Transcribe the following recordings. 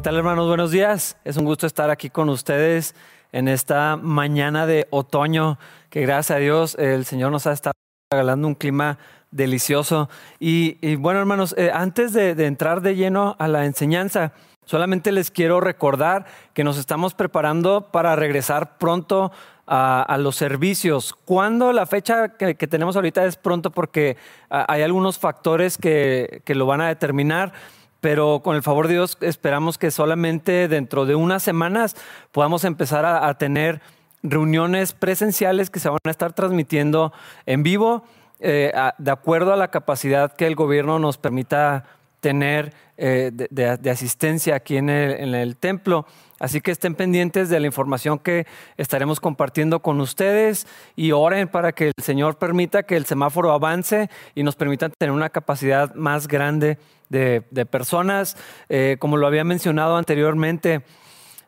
¿Qué tal hermanos? Buenos días. Es un gusto estar aquí con ustedes en esta mañana de otoño, que gracias a Dios el Señor nos ha estado regalando un clima delicioso. Y, bueno hermanos, eh, antes de, entrar de lleno a la enseñanza, solamente les quiero recordar que nos estamos preparando para regresar pronto a, los servicios. ¿Cuándo? La fecha que, tenemos ahorita es pronto porque ah, hay algunos factores que, que lo van a determinar pero con el favor de Dios esperamos que solamente dentro de unas semanas podamos empezar a, tener reuniones presenciales que se van a estar transmitiendo en vivo eh, de acuerdo a la capacidad que el gobierno nos permita tener eh, de, asistencia aquí en el, templo. Así que estén pendientes de la información que estaremos compartiendo con ustedes y oren para que el Señor permita que el semáforo avance y nos permita tener una capacidad más grande de, personas. Eh, como lo había mencionado anteriormente,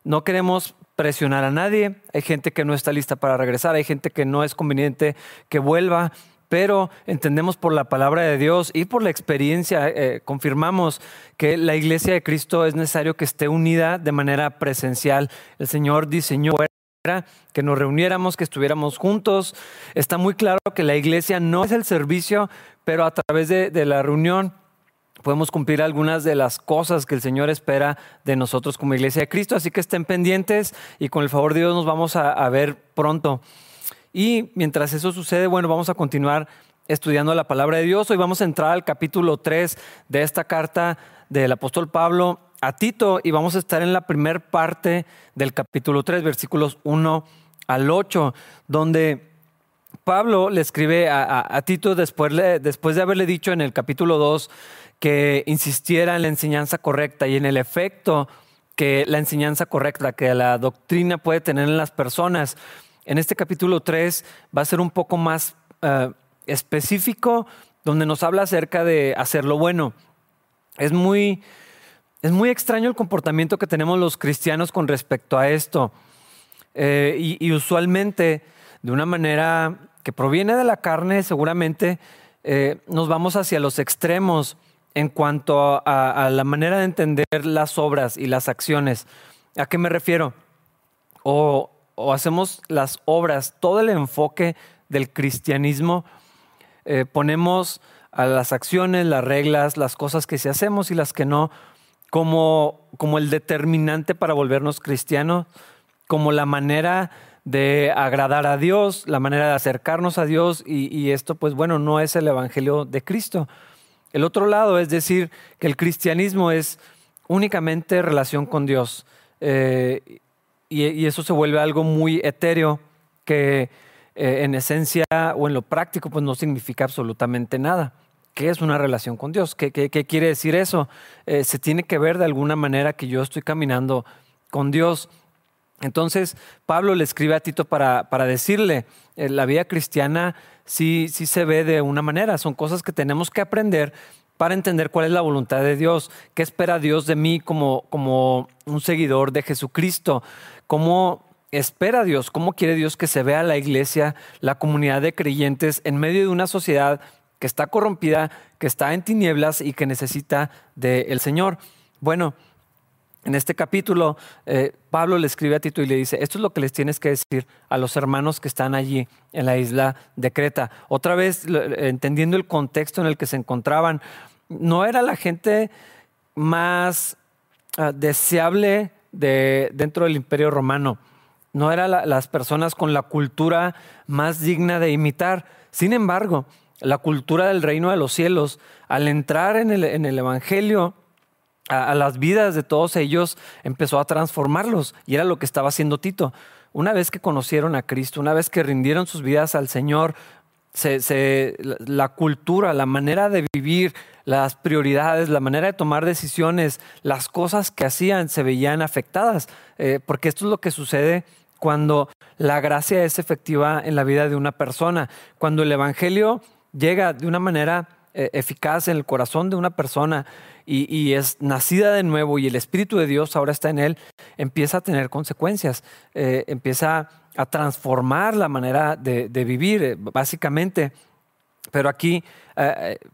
no queremos presionar a nadie. Hay gente que no está lista para regresar, hay gente que no es conveniente que vuelva pero entendemos por la palabra de Dios y por la experiencia, eh, confirmamos que la iglesia de Cristo es necesario que esté unida de manera presencial. El Señor diseñó que nos reuniéramos, que estuviéramos juntos. Está muy claro que la iglesia no es el servicio, pero a través de, la reunión podemos cumplir algunas de las cosas que el Señor espera de nosotros como iglesia de Cristo. Así que estén pendientes y con el favor de Dios nos vamos a ver pronto. Y mientras eso sucede, bueno, vamos a continuar estudiando la palabra de Dios. Hoy vamos a entrar al capítulo 3 de esta carta del apóstol Pablo a Tito y vamos a estar en la primera parte del capítulo 3, versículos 1 al 8, donde Pablo le escribe a, Tito después, después de haberle dicho en el capítulo 2 que insistiera en la enseñanza correcta y en el efecto que la enseñanza correcta, que la doctrina puede tener en las personas en este capítulo 3 va a ser un poco más eh, específico, donde nos habla acerca de hacer lo bueno. Es muy, es muy extraño el comportamiento que tenemos los cristianos con respecto a esto. Eh, y, usualmente, de una manera que proviene de la carne, seguramente eh, nos vamos hacia los extremos en cuanto a, a, la manera de entender las obras y las acciones. ¿A qué me refiero? O o hacemos las obras, todo el enfoque del cristianismo, eh, ponemos a las acciones, las reglas, las cosas que sí hacemos y las que no, como, como el determinante para volvernos cristianos, como la manera de agradar a Dios, la manera de acercarnos a Dios y, esto pues bueno, no es el Evangelio de Cristo. El otro lado es decir que el cristianismo es únicamente relación con Dios. Eh, y, eso se vuelve algo muy etéreo que eh, en esencia o en lo práctico pues no significa absolutamente nada. ¿Qué es una relación con Dios? ¿Qué, quiere decir eso? Eh, se tiene que ver de alguna manera que yo estoy caminando con Dios. Entonces, Pablo le escribe a Tito para, para decirle, eh, la vida cristiana sí, sí se ve de una manera, son cosas que tenemos que aprender para entender cuál es la voluntad de Dios, qué espera Dios de mí como, como un seguidor de Jesucristo, cómo espera Dios, cómo quiere Dios que se vea la iglesia, la comunidad de creyentes en medio de una sociedad que está corrompida, que está en tinieblas y que necesita del Señor. Bueno, en este capítulo, eh, Pablo le escribe a Tito y le dice, esto es lo que les tienes que decir a los hermanos que están allí en la isla de Creta. Otra vez, entendiendo el contexto en el que se encontraban, no era la gente más ah, deseable de, dentro del imperio romano. No eran las personas con la cultura más digna de imitar. Sin embargo, la cultura del reino de los cielos, al entrar en el, en el Evangelio, a, las vidas de todos ellos, empezó a transformarlos. Y era lo que estaba haciendo Tito. Una vez que conocieron a Cristo, una vez que rindieron sus vidas al Señor, se, la cultura, la manera de vivir, las prioridades, la manera de tomar decisiones, las cosas que hacían se veían afectadas, eh, porque esto es lo que sucede cuando la gracia es efectiva en la vida de una persona, cuando el Evangelio llega de una manera eh, eficaz en el corazón de una persona y, es nacida de nuevo y el Espíritu de Dios ahora está en él, empieza a tener consecuencias, eh, empieza a transformar la manera de, vivir, básicamente. Pero aquí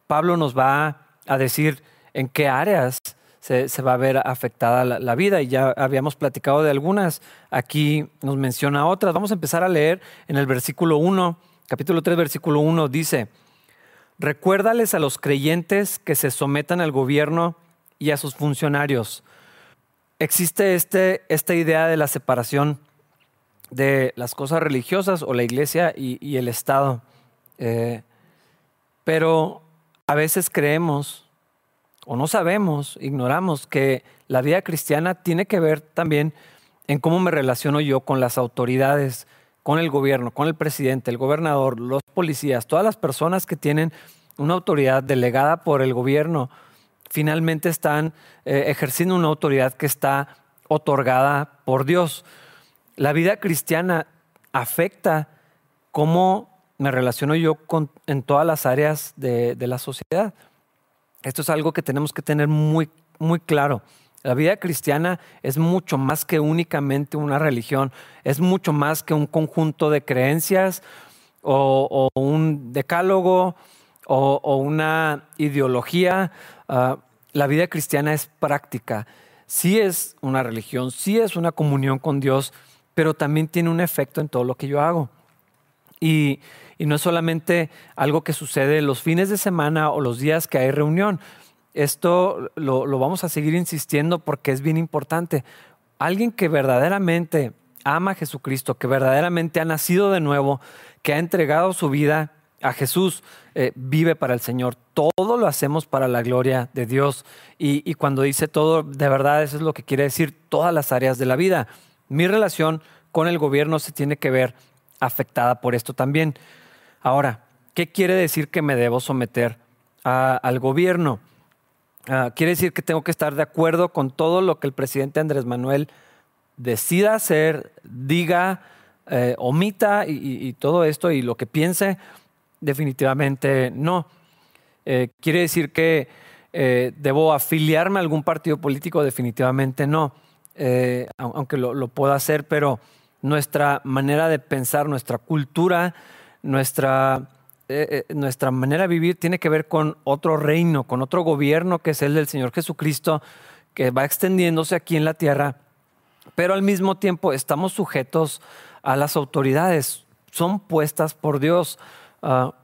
Pablo nos va a decir en qué áreas se, va a ver afectada la, vida y ya habíamos platicado de algunas. Aquí nos menciona otras. Vamos a empezar a leer en el versículo 1, capítulo 3, versículo 1, dice, recuérdales a los creyentes que se sometan al gobierno y a sus funcionarios. Existe este, esta idea de la separación de las cosas religiosas o la iglesia y, el Estado. Eh, pero a veces creemos o no sabemos, ignoramos que la vida cristiana tiene que ver también en cómo me relaciono yo con las autoridades, con el gobierno, con el presidente, el gobernador, los policías, todas las personas que tienen una autoridad delegada por el gobierno, finalmente están eh, ejerciendo una autoridad que está otorgada por Dios. La vida cristiana afecta cómo me relaciono yo con, en todas las áreas de, de, la sociedad. Esto es algo que tenemos que tener muy, muy claro. La vida cristiana es mucho más que únicamente una religión, es mucho más que un conjunto de creencias o, un decálogo o, una ideología. Ah, la vida cristiana es práctica. Sí es una religión, sí es una comunión con Dios, pero también tiene un efecto en todo lo que yo hago. Y, no es solamente algo que sucede los fines de semana o los días que hay reunión. Esto lo, lo vamos a seguir insistiendo porque es bien importante. Alguien que verdaderamente ama a Jesucristo, que verdaderamente ha nacido de nuevo, que ha entregado su vida a Jesús, eh, vive para el Señor. Todo lo hacemos para la gloria de Dios. Y, y, cuando dice todo, de verdad eso es lo que quiere decir todas las áreas de la vida. Mi relación con el gobierno se tiene que ver afectada por esto también. Ahora, ¿qué quiere decir que me debo someter al gobierno? Ah, quiere decir que tengo que estar de acuerdo con todo lo que el presidente Andrés Manuel decida hacer, diga, eh, omita y, todo esto y lo que piense, definitivamente no. Eh, quiere decir que eh, debo afiliarme a algún partido político, definitivamente no, aunque lo, lo pueda hacer, pero nuestra manera de pensar, nuestra cultura, nuestra, eh, eh, nuestra manera de vivir tiene que ver con otro reino, con otro gobierno que es el del Señor Jesucristo, que va extendiéndose aquí en la tierra, pero al mismo tiempo estamos sujetos a las autoridades, son puestas por Dios. Ah,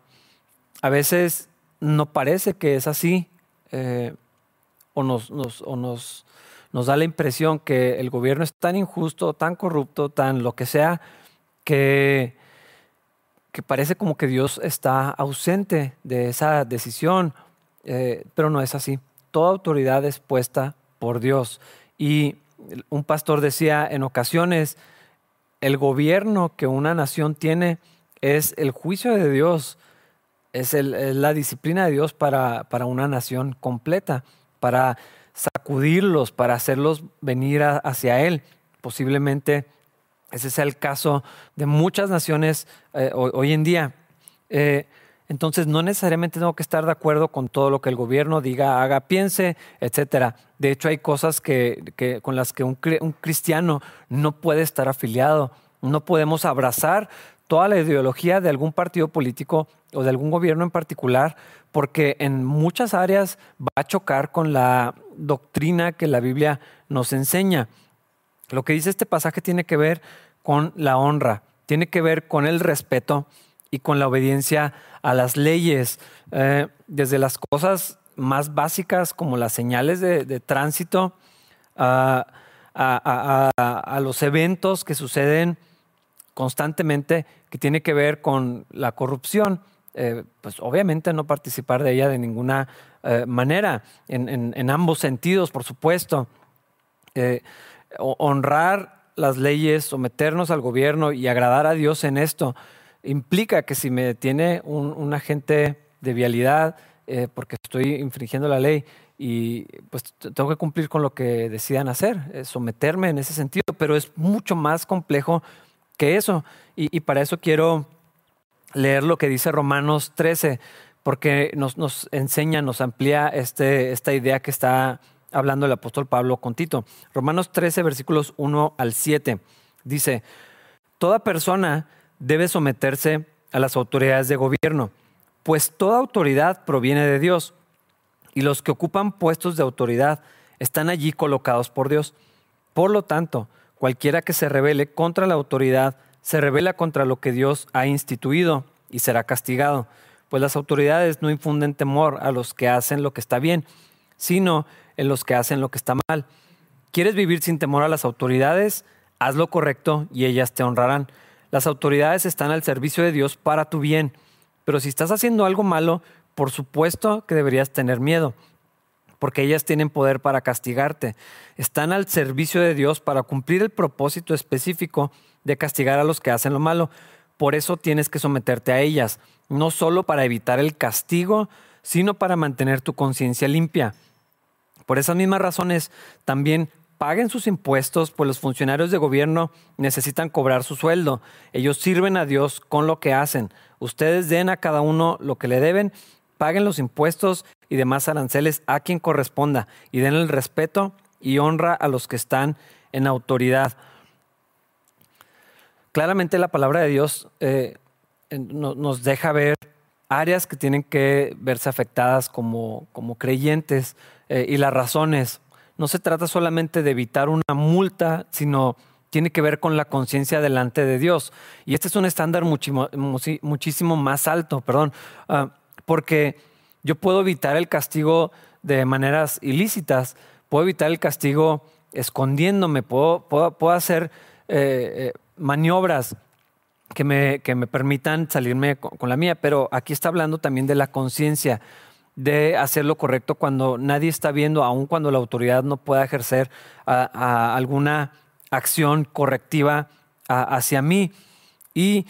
a veces no parece que es así, eh, o nos, o nos nos da la impresión que el gobierno es tan injusto, tan corrupto, tan lo que sea, que, que parece como que Dios está ausente de esa decisión, eh, pero no es así. Toda autoridad es puesta por Dios. Y un pastor decía en ocasiones, el gobierno que una nación tiene es el juicio de Dios, es, la disciplina de Dios para, para una nación completa, para sacudirlos, para hacerlos venir hacia Él. Posiblemente ese sea el caso de muchas naciones eh, hoy, en día. Eh, entonces no necesariamente tengo que estar de acuerdo con todo lo que el gobierno diga, haga, piense, etcétera. De hecho, hay cosas que, con las que un, un, cristiano no puede estar afiliado. No podemos abrazar toda la ideología de algún partido político o de algún gobierno en particular, porque en muchas áreas va a chocar con la doctrina que la Biblia nos enseña. Lo que dice este pasaje tiene que ver con la honra, tiene que ver con el respeto y con la obediencia a las leyes, eh, desde las cosas más básicas como las señales de, tránsito, a, los eventos que suceden constantemente que tiene que ver con la corrupción. Eh, pues obviamente no participar de ella de ninguna eh, manera, en, ambos sentidos, por supuesto. Honrar las leyes, someternos al gobierno y agradar a Dios en esto implica que si me tiene un, agente de vialidad porque estoy infringiendo la ley y pues tengo que cumplir con lo que decidan hacer, someterme en ese sentido, pero es mucho más complejo que eso. Y para eso quiero leer lo que dice Romanos 13, porque nos, nos enseña, nos amplía este, esta idea que está hablando el apóstol Pablo con Tito. Romanos 13, versículos 1 al 7, dice, Toda persona debe someterse a las autoridades de gobierno, pues toda autoridad proviene de Dios, y los que ocupan puestos de autoridad están allí colocados por Dios. Por lo tanto, cualquiera que se rebele contra la autoridad, se revela contra lo que Dios ha instituido y será castigado, pues las autoridades no infunden temor a los que hacen lo que está bien, sino en los que hacen lo que está mal. ¿Quieres vivir sin temor a las autoridades? Haz lo correcto y ellas te honrarán. Las autoridades están al servicio de Dios para tu bien, pero si estás haciendo algo malo, por supuesto que deberías tener miedo, porque ellas tienen poder para castigarte. Están al servicio de Dios para cumplir el propósito específico de castigar a los que hacen lo malo. Por eso tienes que someterte a ellas, no solo para evitar el castigo, sino para mantener tu conciencia limpia. Por esas mismas razones, también paguen sus impuestos, pues los funcionarios de gobierno necesitan cobrar su sueldo. Ellos sirven a Dios con lo que hacen. Ustedes den a cada uno lo que le deben, paguen los impuestos y demás aranceles a quien corresponda y den el respeto y honra a los que están en autoridad. Claramente la palabra de Dios eh, nos deja ver áreas que tienen que verse afectadas como, como creyentes eh, y las razones. No se trata solamente de evitar una multa, sino tiene que ver con la conciencia delante de Dios. Y este es un estándar muchísimo, más alto, perdón, ah, porque yo puedo evitar el castigo de maneras ilícitas, puedo evitar el castigo escondiéndome, puedo, puedo, hacer eh, eh, maniobras que me, que me permitan salirme con, la mía, pero aquí está hablando también de la conciencia de hacer lo correcto cuando nadie está viendo, aun cuando la autoridad no pueda ejercer alguna acción correctiva hacia mí. Y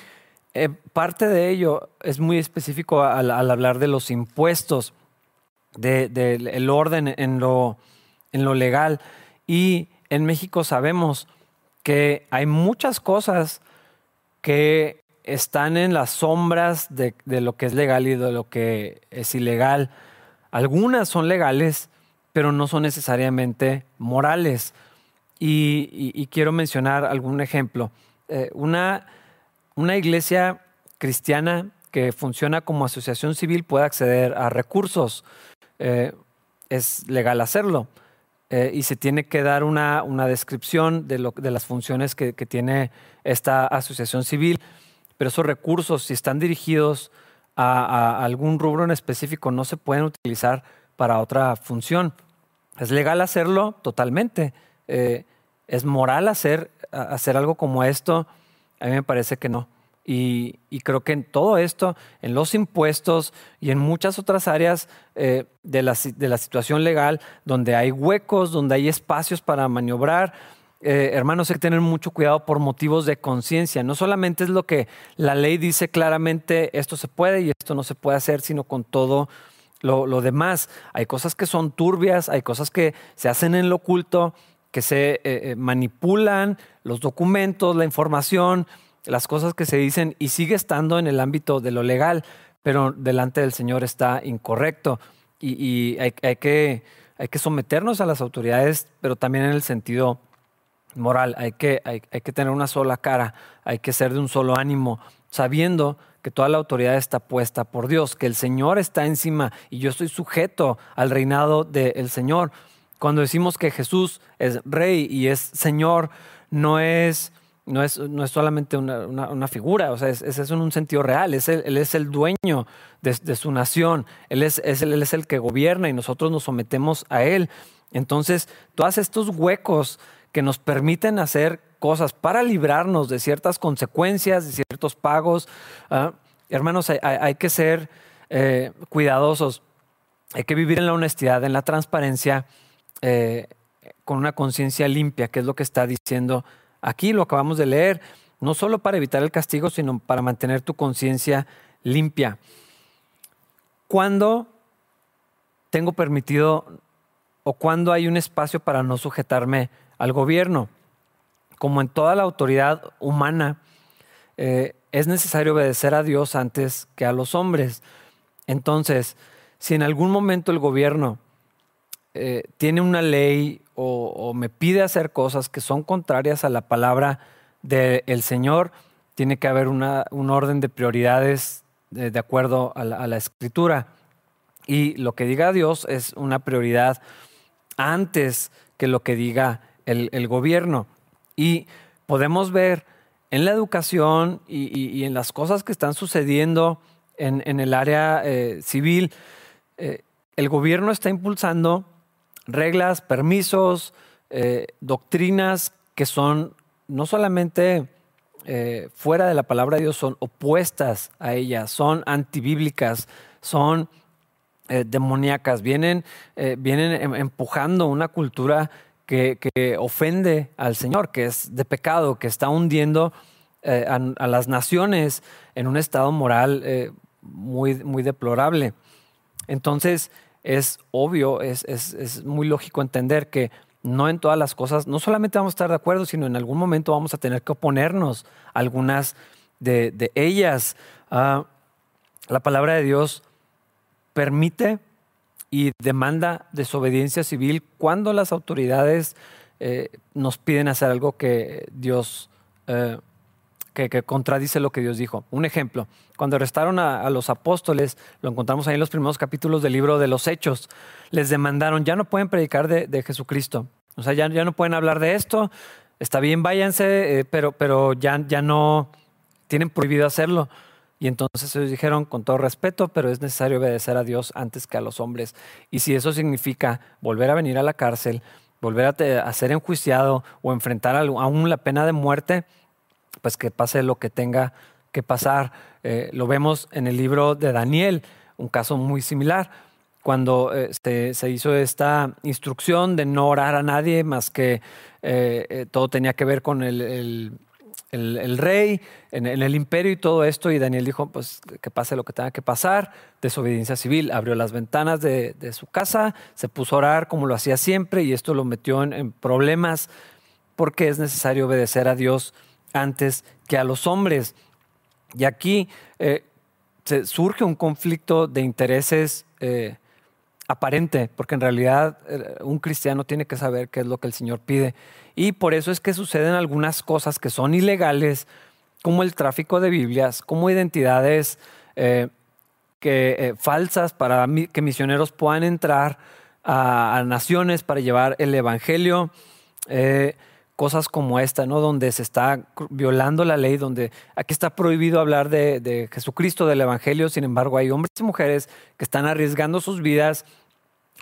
eh, parte de ello es muy específico al, hablar de los impuestos, del orden en lo, en lo legal. Y en México sabemos que hay muchas cosas que están en las sombras de, lo que es legal y de lo que es ilegal. Algunas son legales, pero no son necesariamente morales. Y, quiero mencionar algún ejemplo. Eh, una, una iglesia cristiana que funciona como asociación civil puede acceder a recursos. Eh, es legal hacerlo. Eh, y se tiene que dar una, una descripción de, lo, de, las funciones que, que, tiene esta asociación civil, pero esos recursos, si están dirigidos a, algún rubro en específico, no se pueden utilizar para otra función. ¿Es legal hacerlo? Totalmente. Eh, ¿Es moral hacer, hacer algo como esto? A mí me parece que no. Y, creo que en todo esto, en los impuestos y en muchas otras áreas eh, de, la, de, la, situación legal, donde hay huecos, donde hay espacios para maniobrar, eh, hermanos, hay que tener mucho cuidado por motivos de conciencia. No solamente es lo que la ley dice claramente, esto se puede y esto no se puede hacer, sino con todo lo, demás. Hay cosas que son turbias, hay cosas que se hacen en lo oculto, que se eh, manipulan los documentos, la información las cosas que se dicen y sigue estando en el ámbito de lo legal, pero delante del Señor está incorrecto. Y, hay que someternos a las autoridades, pero también en el sentido moral. Hay que, hay, que tener una sola cara, hay que ser de un solo ánimo, sabiendo que toda la autoridad está puesta por Dios, que el Señor está encima y yo estoy sujeto al reinado del Señor. Cuando decimos que Jesús es rey y es Señor, no es no es, no es solamente una, figura, o sea, es, es, en un sentido real, es él es el dueño de, su nación, él es, él es el que gobierna y nosotros nos sometemos a él. Entonces, todos estos huecos que nos permiten hacer cosas para librarnos de ciertas consecuencias, de ciertos pagos, ¿ah? hermanos, hay, que ser eh, cuidadosos, hay que vivir en la honestidad, en la transparencia, eh, con una conciencia limpia, que es lo que está diciendo Aquí lo acabamos de leer, no solo para evitar el castigo, sino para mantener tu conciencia limpia. ¿Cuándo tengo permitido o cuándo hay un espacio para no sujetarme al gobierno? Como en toda la autoridad humana, eh, es necesario obedecer a Dios antes que a los hombres. Entonces, si en algún momento el gobierno eh, tiene una ley o, me pide hacer cosas que son contrarias a la palabra del Señor, tiene que haber una, un orden de prioridades de, acuerdo a la, escritura. Y lo que diga Dios es una prioridad antes que lo que diga el, gobierno. Y podemos ver en la educación y, en las cosas que están sucediendo en, el área eh, civil, eh, el gobierno está impulsando reglas, permisos, eh, doctrinas que son no solamente fuera de la palabra de Dios, son opuestas a ella, son antibíblicas, son demoníacas, vienen, vienen em, empujando una cultura que, ofende al Señor, que es de pecado, que está hundiendo eh, a, las naciones en un estado moral eh, muy, muy deplorable. Entonces, es obvio, es, es, muy lógico entender que no en todas las cosas, no solamente vamos a estar de acuerdo, sino en algún momento vamos a tener que oponernos a algunas de, ellas. Ah, la palabra de Dios permite y demanda desobediencia civil cuando las autoridades eh, nos piden hacer algo que Dios, eh, que, contradice lo que Dios dijo. Un ejemplo, cuando arrestaron a, los apóstoles, lo encontramos ahí en los primeros capítulos del libro de los Hechos, les demandaron, ya no pueden predicar de, Jesucristo, o sea, ya, ya, no pueden hablar de esto, está bien, váyanse, eh, pero, pero ya, ya no tienen prohibido hacerlo. Y entonces ellos dijeron, con todo respeto, pero es necesario obedecer a Dios antes que a los hombres. Y si eso significa volver a venir a la cárcel, volver a, ser enjuiciado o enfrentar aún la pena de muerte, pues que pase lo que tenga que pasar. Eh, lo vemos en el libro de Daniel, un caso muy similar, cuando este, se hizo esta instrucción de no orar a nadie más que eh, eh, todo tenía que ver con el, rey, en, el imperio y todo esto, y Daniel dijo, pues que pase lo que tenga que pasar, desobediencia civil, abrió las ventanas de, su casa, se puso a orar como lo hacía siempre, y esto lo metió en, problemas, porque es necesario obedecer a Dios antes que a los hombres. Y aquí eh, surge un conflicto de intereses eh, aparente, porque en realidad eh, un cristiano tiene que saber qué es lo que el Señor pide. Y por eso es que suceden algunas cosas que son ilegales, como el tráfico de Biblias, como identidades eh, que, eh, falsas para que misioneros puedan entrar a, naciones para llevar el Evangelio. Cosas como esta, ¿no? Donde se está violando la ley, donde aquí está prohibido hablar de, de, Jesucristo, del Evangelio, sin embargo hay hombres y mujeres que están arriesgando sus vidas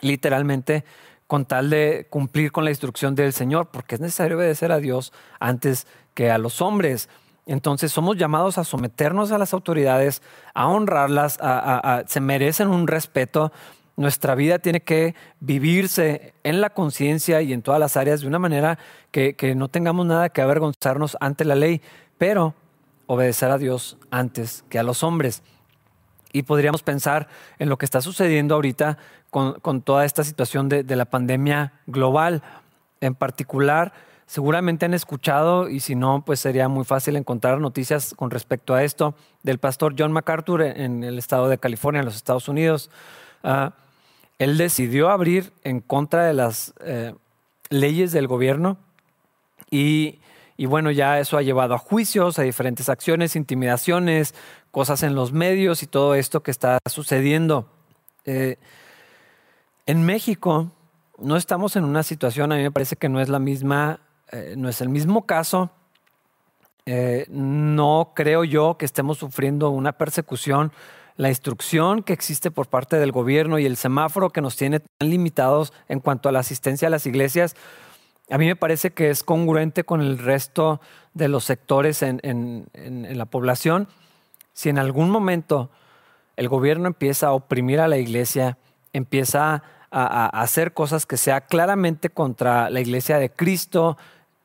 literalmente con tal de cumplir con la instrucción del Señor, porque es necesario obedecer a Dios antes que a los hombres. Entonces somos llamados a someternos a las autoridades, a honrarlas, a, se merecen un respeto. Nuestra vida tiene que vivirse en la conciencia y en todas las áreas de una manera que, que no tengamos nada que avergonzarnos ante la ley, pero obedecer a Dios antes que a los hombres. Y podríamos pensar en lo que está sucediendo ahorita con, toda esta situación de, la pandemia global. En particular, seguramente han escuchado, y si no, pues sería muy fácil encontrar noticias con respecto a esto, del pastor John MacArthur en el estado de California, en los Estados Unidos. Ah, él decidió abrir en contra de las eh, leyes del gobierno y, bueno, ya eso ha llevado a juicios, a diferentes acciones, intimidaciones, cosas en los medios y todo esto que está sucediendo. Eh, en México no estamos en una situación, a mí me parece que no es la misma, eh, no es el mismo caso. No creo yo que estemos sufriendo una persecución. La instrucción que existe por parte del gobierno y el semáforo que nos tiene tan limitados en cuanto a la asistencia a las iglesias, a mí me parece que es congruente con el resto de los sectores en la población. Si en algún momento el gobierno empieza a oprimir a la iglesia, empieza a, hacer cosas que sea claramente contra la iglesia de Cristo,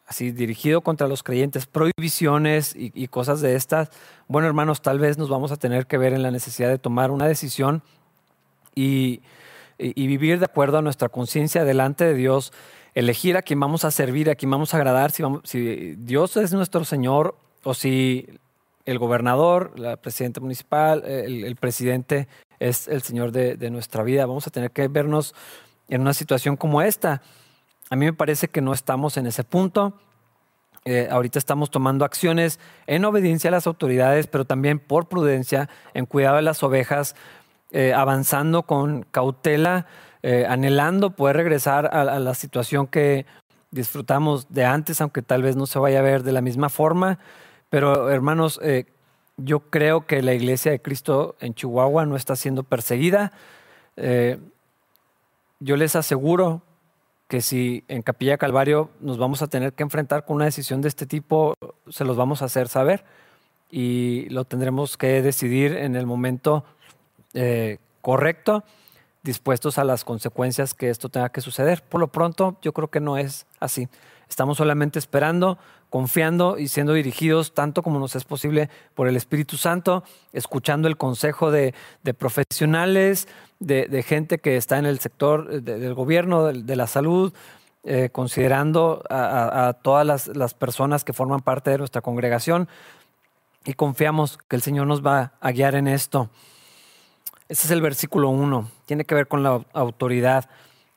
así dirigido contra los creyentes, prohibiciones y, cosas de estas, bueno hermanos, tal vez nos vamos a tener que ver en la necesidad de tomar una decisión y, vivir de acuerdo a nuestra conciencia delante de Dios, elegir a quien vamos a servir, a quien vamos a agradar, si, Dios es nuestro Señor o si el gobernador, la presidenta municipal, el, presidente es el Señor de, nuestra vida. Vamos a tener que vernos en una situación como esta. A mí me parece que no estamos en ese punto. Eh, ahorita estamos tomando acciones en obediencia a las autoridades, pero también por prudencia, en cuidado de las ovejas. eh, avanzando con cautela, eh, anhelando poder regresar a, la situación que disfrutamos de antes, aunque tal vez no se vaya a ver de la misma forma. Pero hermanos, yo creo que la iglesia de Cristo en Chihuahua no está siendo perseguida. yo les aseguro que si en Capilla Calvario nos vamos a tener que enfrentar con una decisión de este tipo, se los vamos a hacer saber y lo tendremos que decidir en el momento eh, correcto, dispuestos a las consecuencias que esto tenga que suceder. Por lo pronto, yo creo que no es así. Estamos solamente esperando, confiando y siendo dirigidos tanto como nos es posible por el Espíritu Santo, escuchando el consejo de, profesionales, de, gente que está en el sector del gobierno, de, la salud, eh, considerando a, todas las, las, personas que forman parte de nuestra congregación y confiamos que el Señor nos va a guiar en esto. Ese es el versículo 1, tiene que ver con la autoridad.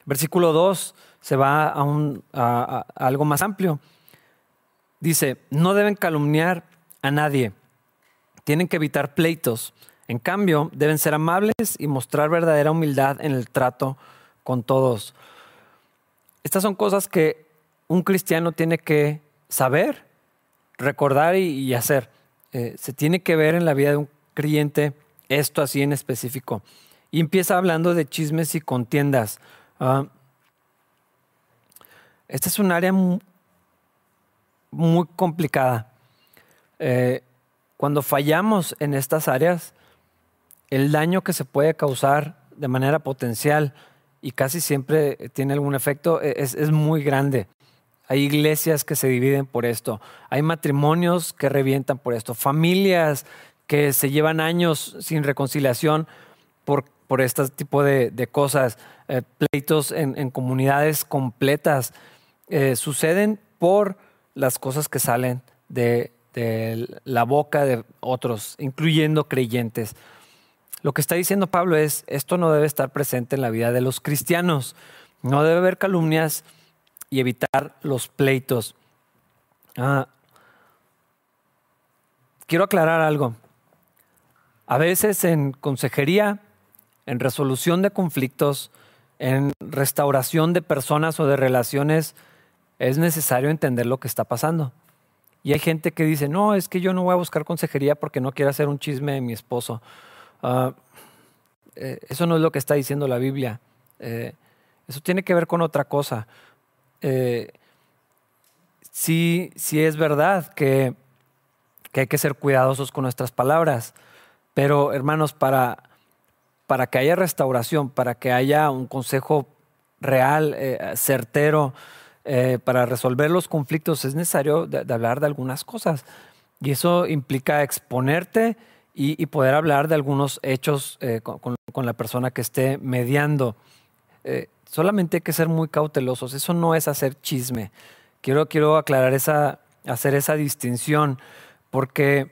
Versículo 2 se va a, un, a, algo más amplio. Dice, no deben calumniar a nadie, tienen que evitar pleitos. En cambio, deben ser amables y mostrar verdadera humildad en el trato con todos. Estas son cosas que un cristiano tiene que saber, recordar y, hacer. Eh, se tiene que ver en la vida de un creyente esto así en específico. Y empieza hablando de chismes y contiendas. Ah, esta es un área muy, complicada. Eh, cuando fallamos en estas áreas, el daño que se puede causar de manera potencial y casi siempre tiene algún efecto e, es, es muy grande. Hay iglesias que se dividen por esto, hay matrimonios que revientan por esto, familias que se llevan años sin reconciliación por, por este tipo de, cosas, eh, pleitos en, comunidades completas, eh, suceden por las cosas que salen de, la boca de otros, incluyendo creyentes. Lo que está diciendo Pablo es, esto no debe estar presente en la vida de los cristianos, no debe haber calumnias y evitar los pleitos. Ah, quiero aclarar algo. A veces en consejería, en resolución de conflictos, en restauración de personas o de relaciones, es necesario entender lo que está pasando. Y hay gente que dice, no, es que yo no voy a buscar consejería porque no quiero hacer un chisme de mi esposo. Ah, eh, eso no es lo que está diciendo la Biblia. Eh, eso tiene que ver con otra cosa. Eh, sí, sí es verdad que, que hay que ser cuidadosos con nuestras palabras. Pero hermanos, para, para que haya restauración, para que haya un consejo real, certero, eh, para resolver los conflictos es necesario hablar de algunas cosas. Y eso implica exponerte y, poder hablar de algunos hechos eh, con, la persona que esté mediando. solamente hay que ser muy cautelosos. Eso no es hacer chisme. Quiero, quiero aclarar esa, hacer esa distinción, porque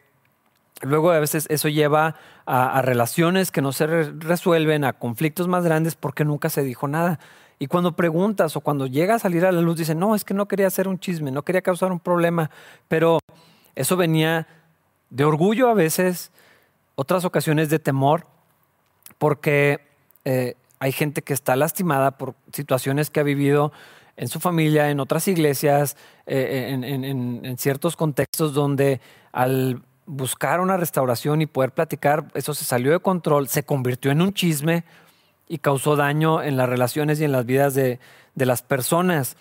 Luego a veces eso lleva a, relaciones que no se resuelven, a conflictos más grandes porque nunca se dijo nada. Y cuando preguntas o cuando llega a salir a la luz, dicen, no, es que no quería hacer un chisme, no quería causar un problema, pero eso venía de orgullo a veces, otras ocasiones de temor, porque eh, hay gente que está lastimada por situaciones que ha vivido en su familia, en otras iglesias, eh, en, ciertos contextos donde al buscar una restauración y poder platicar, eso se salió de control, se convirtió en un chisme y causó daño en las relaciones y en las vidas de, las personas.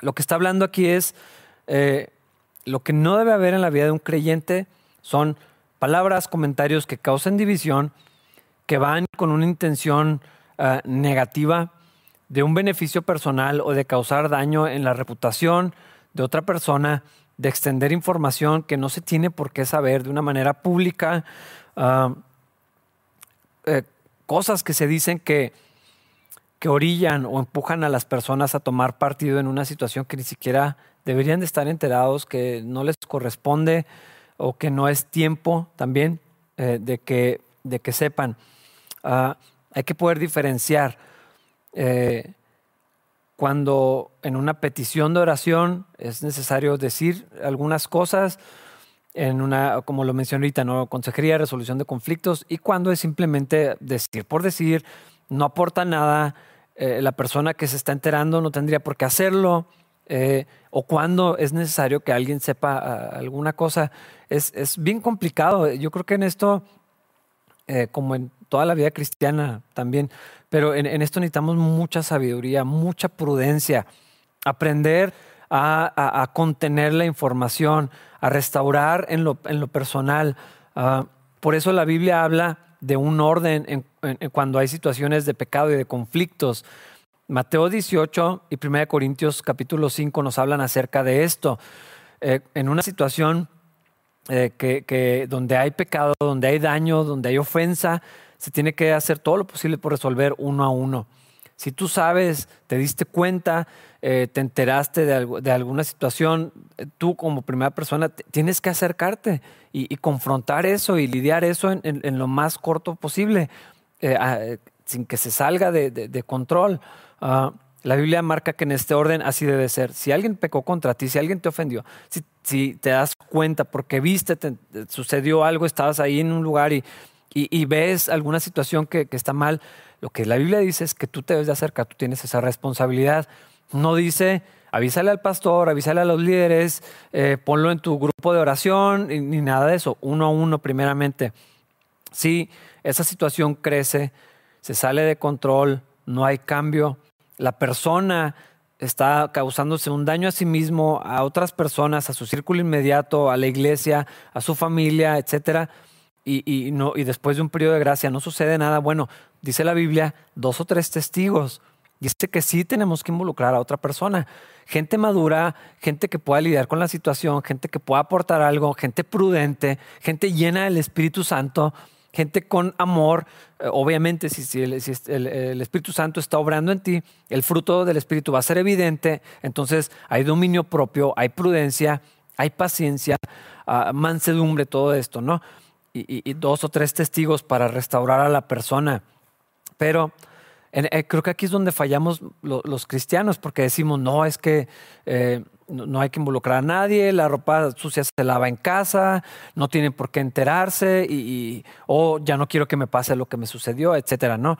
Lo que está hablando aquí es, eh, lo que no debe haber en la vida de un creyente son palabras, comentarios que causen división, que van con una intención eh, negativa de un beneficio personal o de causar daño en la reputación de otra persona de extender información que no se tiene por qué saber de una manera pública, eh, cosas que se dicen que, que orillan o empujan a las personas a tomar partido en una situación que ni siquiera deberían de estar enterados, que no les corresponde o que no es tiempo también eh, de, que, de que sepan. Ah, hay que poder diferenciar. Eh, cuando en una petición de oración es necesario decir algunas cosas, en una, como lo mencioné ahorita, ¿no? consejería, resolución de conflictos, y cuando es simplemente decir por decir, no aporta nada, eh, la persona que se está enterando no tendría por qué hacerlo, eh, o cuando es necesario que alguien sepa ah, alguna cosa. Es, es, bien complicado. Yo creo que en esto, eh, como en toda la vida cristiana también, pero en, en, esto necesitamos mucha sabiduría, mucha prudencia, aprender a, contener la información, a restaurar en lo, personal. Uh, por eso la Biblia habla de un orden en, en, cuando hay situaciones de pecado y de conflictos. Mateo 18 y 1 Corintios capítulo 5 nos hablan acerca de esto. Eh, en una situación eh, que, donde hay pecado, donde hay daño, donde hay ofensa, se tiene que hacer todo lo posible por resolver uno a uno. Si tú sabes, te diste cuenta, eh, te enteraste de, de, alguna situación, tú como primera persona tienes que acercarte y, confrontar eso y lidiar eso en, lo más corto posible, sin que se salga de, control. Uh, la Biblia marca que en este orden así debe ser. Si alguien pecó contra ti, si alguien te ofendió, si, te das cuenta porque viste, te, sucedió algo, estabas ahí en un lugar y, ves alguna situación que, está mal, lo que la Biblia dice es que tú te debes de acercar, tú tienes esa responsabilidad. No dice, avísale al pastor, avísale a los líderes, eh, ponlo en tu grupo de oración, ni nada de eso, uno a uno primeramente. Si esa situación crece, se sale de control, no hay cambio, la persona está causándose un daño a sí mismo, a otras personas, a su círculo inmediato, a la iglesia, a su familia, etcétera, y, después de un periodo de gracia no sucede nada, bueno, dice la Biblia, dos o tres testigos. Dice que sí tenemos que involucrar a otra persona. Gente madura, gente que pueda lidiar con la situación, gente que pueda aportar algo, gente prudente, gente llena del Espíritu Santo, gente con amor. Eh, obviamente, si, el, Espíritu Santo está obrando en ti, el fruto del Espíritu va a ser evidente. Entonces, hay dominio propio, hay prudencia, hay paciencia, uh, mansedumbre, todo esto, ¿no? Y, y, dos o tres testigos para restaurar a la persona. Pero en, eh, creo que aquí es donde fallamos lo, los cristianos, porque decimos, no, es que. Eh, no hay que involucrar a nadie, la ropa sucia se lava en casa, no tienen por qué enterarse y, y o ya no quiero que me pase lo que me sucedió, etcétera, ¿no?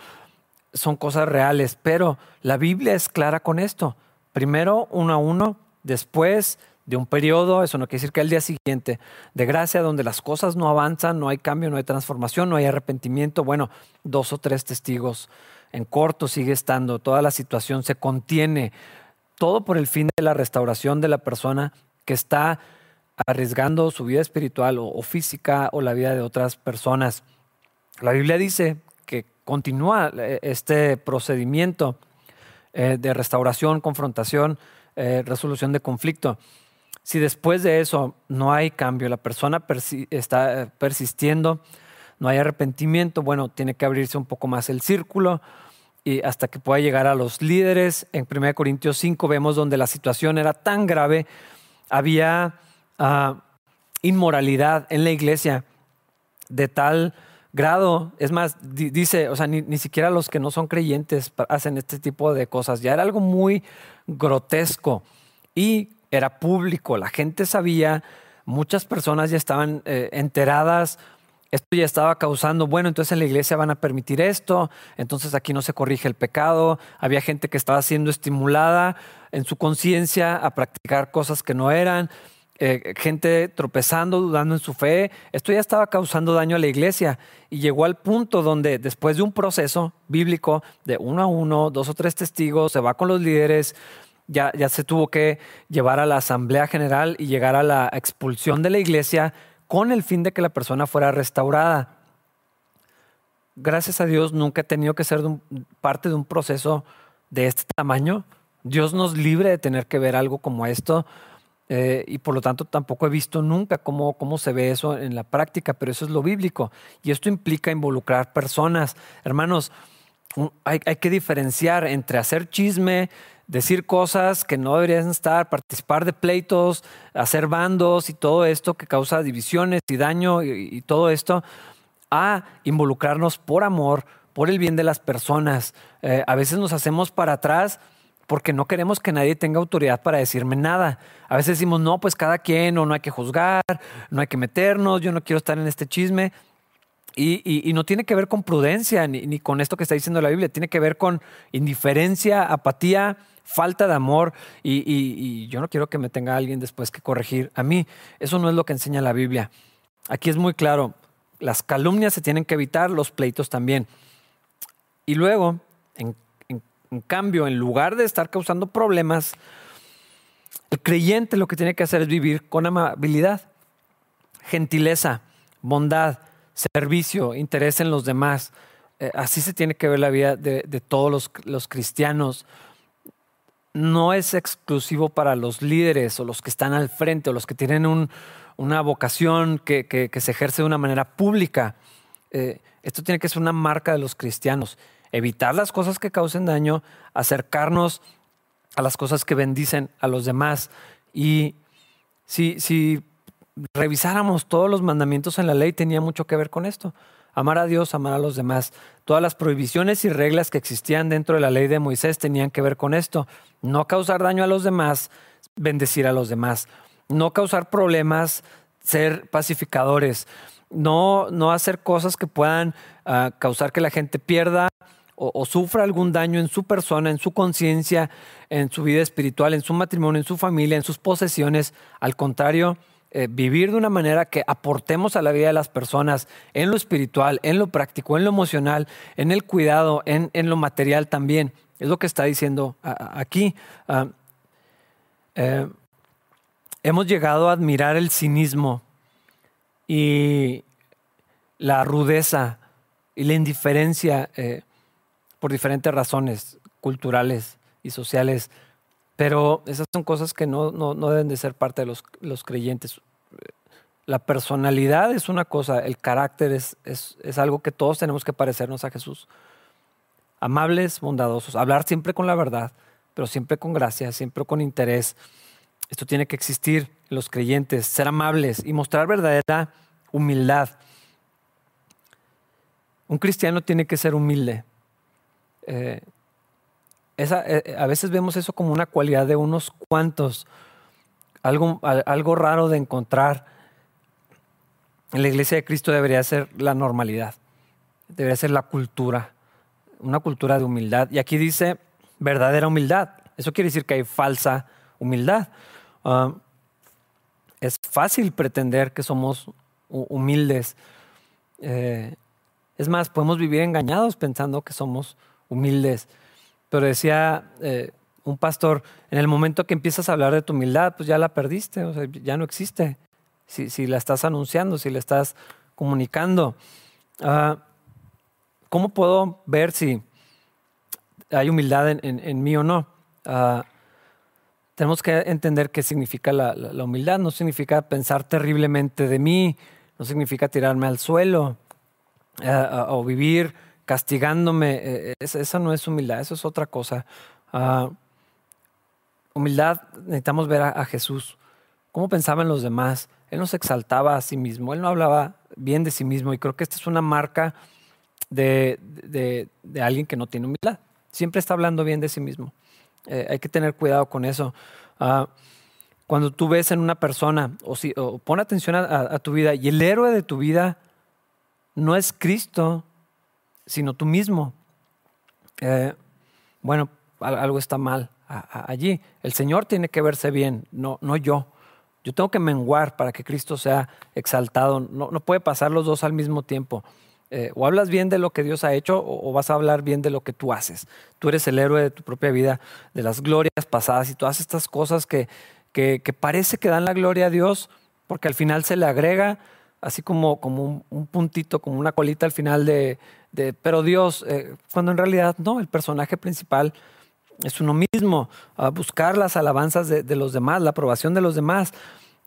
Son cosas reales, pero la Biblia es clara con esto. Primero uno a uno, después de un periodo, eso no quiere decir que el día siguiente, de gracia, donde las cosas no avanzan, no hay cambio, no hay transformación, no hay arrepentimiento, bueno, dos o tres testigos. En corto sigue estando, toda la situación se contiene, todo por el fin de la restauración de la persona que está arriesgando su vida espiritual o, o, física o la vida de otras personas. La Biblia dice que continúa eh, este procedimiento eh, de restauración, confrontación, eh, resolución de conflicto. Si después de eso no hay cambio, la persona está persistiendo, no hay arrepentimiento, bueno, tiene que abrirse un poco más el círculo, y hasta que pueda llegar a los líderes. En 1 Corintios 5 vemos donde la situación era tan grave, había uh, inmoralidad en la iglesia de tal grado, es más, dice, o sea, ni, ni, siquiera los que no son creyentes hacen este tipo de cosas, ya era algo muy grotesco. Y era público, la gente sabía, muchas personas ya estaban eh, enteradas, esto ya estaba causando, bueno, entonces en la iglesia van a permitir esto, entonces aquí no se corrige el pecado, había gente que estaba siendo estimulada en su conciencia a practicar cosas que no eran, eh, gente tropezando, dudando en su fe, esto ya estaba causando daño a la iglesia. Y llegó al punto donde después de un proceso bíblico de uno a uno, dos o tres testigos, se va con los líderes, ya, se tuvo que llevar a la asamblea general y llegar a la expulsión de la iglesia con el fin de que la persona fuera restaurada. Gracias a Dios nunca he tenido que ser parte de un proceso de este tamaño. Dios nos libre de tener que ver algo como esto eh, y por lo tanto tampoco he visto nunca cómo, se ve eso en la práctica, pero eso es lo bíblico y esto implica involucrar personas. Hermanos, hay que diferenciar entre hacer chisme, decir cosas que no deberían estar, participar de pleitos, hacer bandos y todo esto que causa divisiones y daño y, todo esto, a involucrarnos por amor, por el bien de las personas. Eh, a veces nos hacemos para atrás porque no queremos que nadie tenga autoridad para decirme nada. A veces decimos, no, pues cada quien, o no hay que juzgar, no hay que meternos, yo no quiero estar en este chisme. Y, no tiene que ver con prudencia ni, con esto que está diciendo la Biblia, tiene que ver con indiferencia, apatía, falta de amor y, yo no quiero que me tenga alguien después que corregir a mí. Eso no es lo que enseña la Biblia. Aquí es muy claro, las calumnias se tienen que evitar, los pleitos también. Y luego, en, cambio, en lugar de estar causando problemas, el creyente lo que tiene que hacer es vivir con amabilidad, gentileza, bondad, servicio, interés en los demás. Eh, así se tiene que ver la vida de, todos los, cristianos. No es exclusivo para los líderes o los que están al frente o los que tienen una vocación que, se ejerce de una manera pública. Eh, esto tiene que ser una marca de los cristianos. Evitar las cosas que causen daño, acercarnos a las cosas que bendicen a los demás. Y si, si revisáramos todos los mandamientos en la ley, tenía mucho que ver con esto. Amar a Dios, amar a los demás. Todas las prohibiciones y reglas que existían dentro de la ley de Moisés tenían que ver con esto. No causar daño a los demás, bendecir a los demás. No causar problemas, ser pacificadores. No, no hacer cosas que puedan ah, causar que la gente pierda o, sufra algún daño en su persona, en su conciencia, en su vida espiritual, en su matrimonio, en su familia, en sus posesiones. Al contrario, eh, vivir de una manera que aportemos a la vida de las personas en lo espiritual, en lo práctico, en lo emocional, en el cuidado, en, lo material también. Es lo que está diciendo aquí. Ah, eh, hemos llegado a admirar el cinismo y la rudeza y la indiferencia eh, por diferentes razones culturales y sociales pero esas son cosas que no, deben de ser parte de los, creyentes. La personalidad es una cosa, el carácter es, es, algo que todos tenemos que parecernos a Jesús. Amables, bondadosos, hablar siempre con la verdad, pero siempre con gracia, siempre con interés. Esto tiene que existir en los creyentes, ser amables y mostrar verdadera humildad. Un cristiano tiene que ser humilde. Eh, eh, eh, a veces vemos eso como una cualidad de unos cuantos, algo, raro de encontrar. En la iglesia de Cristo debería ser la normalidad, debería ser la cultura, una cultura de humildad. Y aquí dice verdadera humildad. Eso quiere decir que hay falsa humildad. Ah, es fácil pretender que somos humildes. Eh, es más, podemos vivir engañados pensando que somos humildes. Pero decía eh, un pastor, en el momento que empiezas a hablar de tu humildad, pues ya la perdiste, o sea, ya no existe. Si, la estás anunciando, si la estás comunicando. Ah, ¿Cómo puedo ver si hay humildad en, mí o no? Ah, tenemos que entender qué significa la, humildad. No significa pensar terriblemente de mí, no significa tirarme al suelo ah, o vivir castigándome. Eh, esa no es humildad, eso es otra cosa. Ah, humildad, necesitamos ver a, Jesús. ¿Cómo pensaba en los demás? Él no se exaltaba a sí mismo, él no hablaba bien de sí mismo y creo que esta es una marca de, alguien que no tiene humildad. Siempre está hablando bien de sí mismo. Eh, hay que tener cuidado con eso. Ah, cuando tú ves en una persona, o, si, pon atención a, tu vida, y el héroe de tu vida no es Cristo, sino tú mismo. Eh, bueno, algo está mal allí. El Señor tiene que verse bien, no, no yo. Yo tengo que menguar para que Cristo sea exaltado. No, no puede pasar los dos al mismo tiempo. Eh, o hablas bien de lo que Dios ha hecho o, vas a hablar bien de lo que tú haces. Tú eres el héroe de tu propia vida, de las glorias pasadas y todas estas cosas que, que, parece que dan la gloria a Dios porque al final se le agrega así como, como un puntito, como una colita al final de, pero Dios, eh, cuando en realidad no, el personaje principal es uno mismo, a buscar las alabanzas de, los demás, la aprobación de los demás.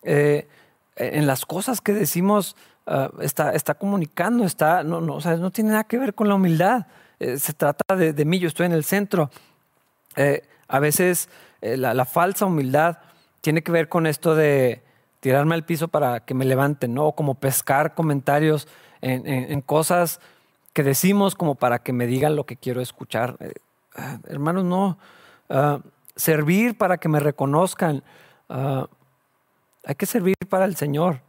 Eh, en las cosas que decimos ah, está, está comunicando, está, no, no, no tiene nada que ver con la humildad. Eh, se trata de, mí, yo estoy en el centro. a veces la, la, falsa humildad tiene que ver con esto de tirarme al piso para que me levanten, ¿no? O como pescar comentarios en, en cosas que decimos como para que me digan lo que quiero escuchar. Eh, ah, hermanos, no. ah, servir para que me reconozcan. Ah, hay que servir para el Señor,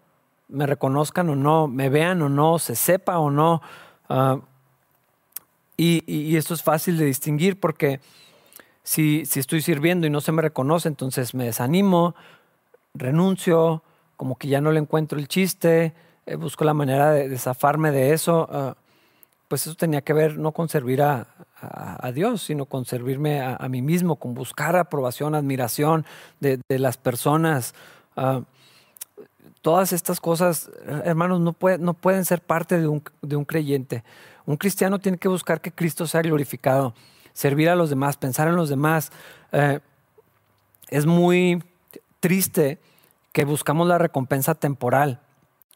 me reconozcan o no, me vean o no, se sepa o no. Ah, y, esto es fácil de distinguir porque si, si estoy sirviendo y no se me reconoce, entonces me desanimo, renuncio, como que ya no le encuentro el chiste, eh, busco la manera de, zafarme de eso. Pues eso tenía que ver no con servir a, Dios, sino con servirme a, mí mismo, con buscar aprobación, admiración de, las personas. Ah, todas estas cosas, hermanos, no, no pueden ser parte de un, de un creyente. Un cristiano tiene que buscar que Cristo sea glorificado, servir a los demás, pensar en los demás. Eh, es muy triste que buscamos la recompensa temporal,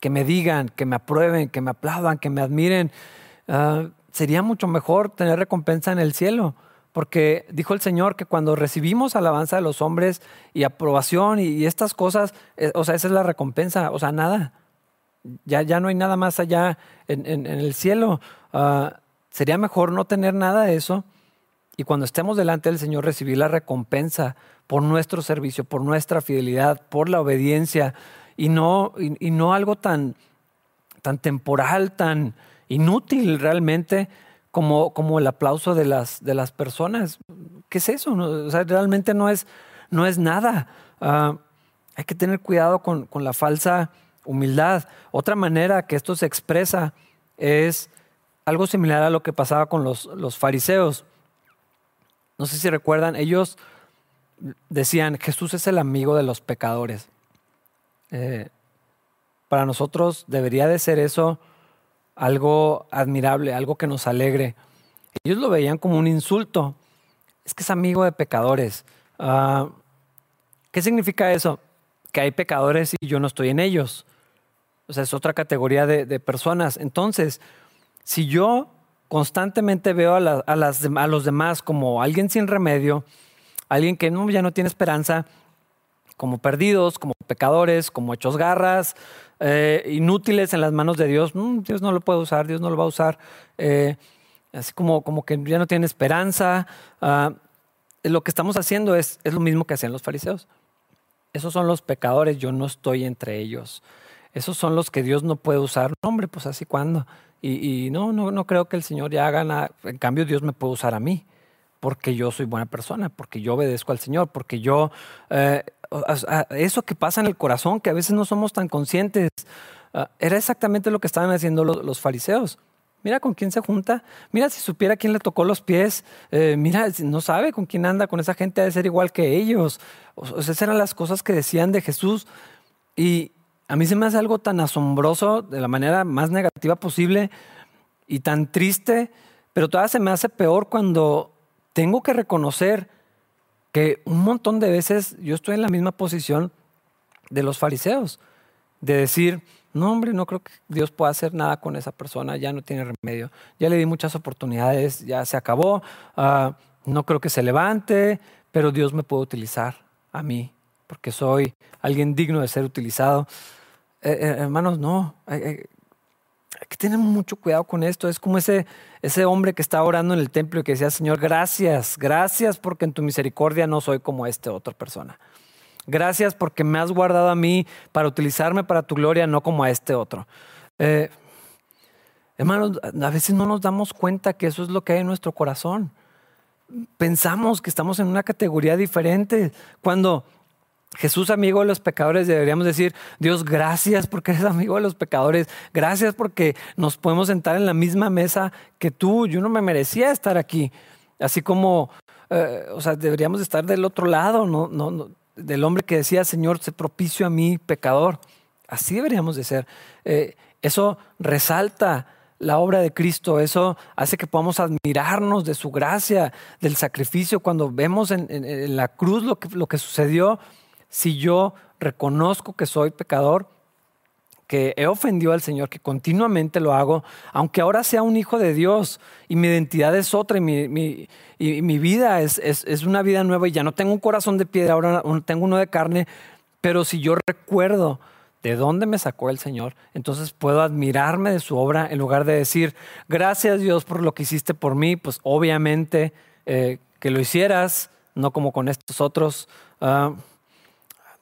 que me digan, que me aprueben, que me aplaudan, que me admiren. Ah, sería mucho mejor tener recompensa en el cielo, porque dijo el Señor que cuando recibimos alabanza de los hombres y aprobación y, estas cosas, eh, o sea, esa es la recompensa, o sea, nada. Ya, ya no hay nada más allá en, el cielo. Ah, sería mejor no tener nada de eso y cuando estemos delante del Señor recibir la recompensa por nuestro servicio, por nuestra fidelidad, por la obediencia y no, y, no algo tan, tan temporal, tan inútil realmente como, como el aplauso de las, de las personas. ¿Qué es eso? Realmente no es, no es nada. Ah, hay que tener cuidado con, con la falsa humildad. Otra manera que esto se expresa es algo similar a lo que pasaba con los, los fariseos. No sé si recuerdan, ellos decían, Jesús es el amigo de los pecadores. Eh, para nosotros debería de ser eso algo admirable, algo que nos alegre. Ellos lo veían como un insulto. Es que es amigo de pecadores. Ah, ¿Qué significa eso? Que hay pecadores y yo no estoy en ellos. O sea, es otra categoría de, personas. Entonces, si yo constantemente veo a, los demás como alguien sin remedio, alguien que ya no tiene esperanza, como perdidos, como pecadores, como hechos garras, eh, inútiles en las manos de Dios. Mm, Dios no lo puede usar, Dios no lo va a usar. Eh, así como, como que ya no tiene esperanza. Ah, lo que estamos haciendo es, es lo mismo que hacían los fariseos. Esos son los pecadores, yo no estoy entre ellos. Esos son los que Dios no puede usar. No, hombre, pues así cuando. Y, no, no, no creo que el Señor ya haga nada. En cambio, Dios me puede usar a mí porque yo soy buena persona, porque yo obedezco al Señor, porque yo, eh, eso que pasa en el corazón, que a veces no somos tan conscientes, ah, era exactamente lo que estaban haciendo los, fariseos. Mira con quién se junta, mira si supiera quién le tocó los pies, eh, mira, no sabe con quién anda, con esa gente ha de ser igual que ellos. O sea, esas eran las cosas que decían de Jesús. Y a mí se me hace algo tan asombroso, de la manera más negativa posible, y tan triste, pero todavía se me hace peor cuando tengo que reconocer que un montón de veces yo estoy en la misma posición de los fariseos, de decir, no hombre, no creo que Dios pueda hacer nada con esa persona, ya no tiene remedio, ya le di muchas oportunidades, ya se acabó, ah, no creo que se levante, pero Dios me puede utilizar a mí, porque soy alguien digno de ser utilizado. Eh, eh, hermanos, no, hay que tener mucho cuidado con esto. Es como ese, ese hombre que estaba orando en el templo y que decía, Señor, gracias, gracias porque en tu misericordia no soy como esta otra persona. Gracias porque me has guardado a mí para utilizarme para tu gloria, no como a este otro. Eh, hermanos, a veces no nos damos cuenta que eso es lo que hay en nuestro corazón. Pensamos que estamos en una categoría diferente cuando Jesús, amigo de los pecadores, deberíamos decir, Dios, gracias porque eres amigo de los pecadores, gracias porque nos podemos sentar en la misma mesa que tú, yo no me merecía estar aquí, así como, eh, o sea, deberíamos estar del otro lado, ¿no? No, del hombre que decía, Señor, se propicio a mí, pecador, así deberíamos de ser. Eh, eso resalta la obra de Cristo, eso hace que podamos admirarnos de su gracia, del sacrificio, cuando vemos en, la cruz lo que, lo que sucedió si yo reconozco que soy pecador, que he ofendido al Señor, que continuamente lo hago, aunque ahora sea un hijo de Dios y mi identidad es otra y mi, vida es, es, una vida nueva y ya no tengo un corazón de piedra, ahora tengo uno de carne, pero si yo recuerdo de dónde me sacó el Señor, entonces puedo admirarme de su obra en lugar de decir, gracias Dios por lo que hiciste por mí, pues obviamente eh, que lo hicieras no como con estos otros. Ah,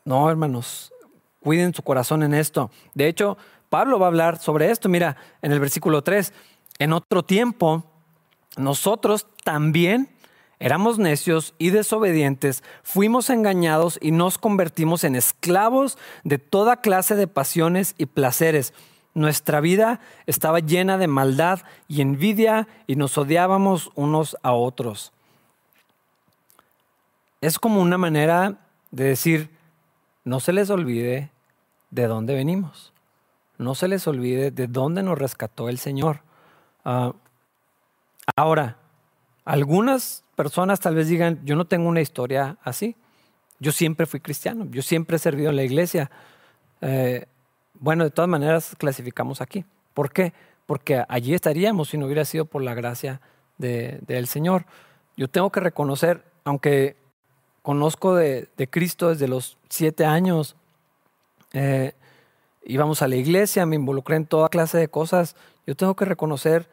no, hermanos, cuiden su corazón en esto. De hecho, Pablo va a hablar sobre esto. Mira, en el versículo 3, en otro tiempo, nosotros también éramos necios y desobedientes, fuimos engañados y nos convertimos en esclavos de toda clase de pasiones y placeres. Nuestra vida estaba llena de maldad y envidia y nos odiábamos unos a otros. Es como una manera de decir, no se les olvide de dónde venimos. No se les olvide de dónde nos rescató el Señor. Ah, ahora, algunas personas tal vez digan, yo no tengo una historia así. Yo siempre fui cristiano, yo siempre he servido en la iglesia. Eh, bueno, de todas maneras clasificamos aquí. ¿Por qué? Porque allí estaríamos si no hubiera sido por la gracia del Señor. Yo tengo que reconocer, aunque conozco de, Cristo desde los siete años, eh, íbamos a la iglesia, me involucré en toda clase de cosas, yo tengo que reconocer